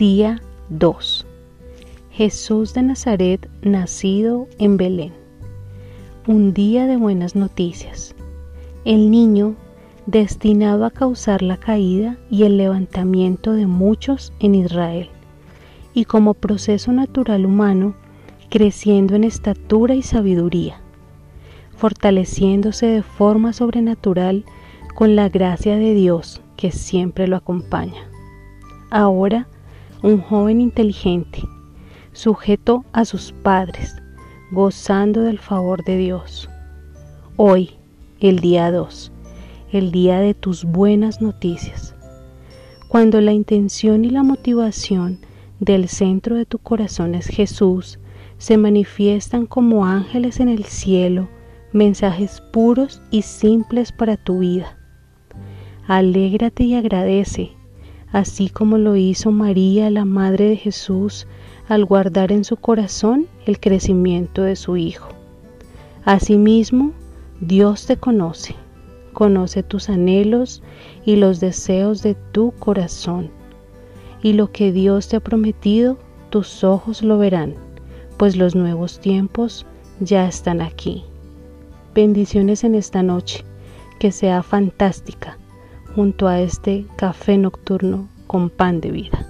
Día 2. Jesús de Nazaret, nacido en Belén. Un día de buenas noticias. El niño, destinado a causar la caída y el levantamiento de muchos en Israel, y como proceso natural humano, creciendo en estatura y sabiduría, fortaleciéndose de forma sobrenatural con la gracia de Dios que siempre lo acompaña. Ahora, un joven inteligente, sujeto a sus padres, gozando del favor de Dios. Hoy, el día 2, el día de tus buenas noticias. Cuando la intención y la motivación del centro de tu corazón es Jesús, se manifiestan como ángeles en el cielo, mensajes puros y simples para tu vida. Alégrate y agradece así como lo hizo María, la Madre de Jesús, al guardar en su corazón el crecimiento de su Hijo. Asimismo, Dios te conoce, conoce tus anhelos y los deseos de tu corazón. Y lo que Dios te ha prometido, tus ojos lo verán, pues los nuevos tiempos ya están aquí. Bendiciones en esta noche, que sea fantástica junto a este café nocturno con pan de vida.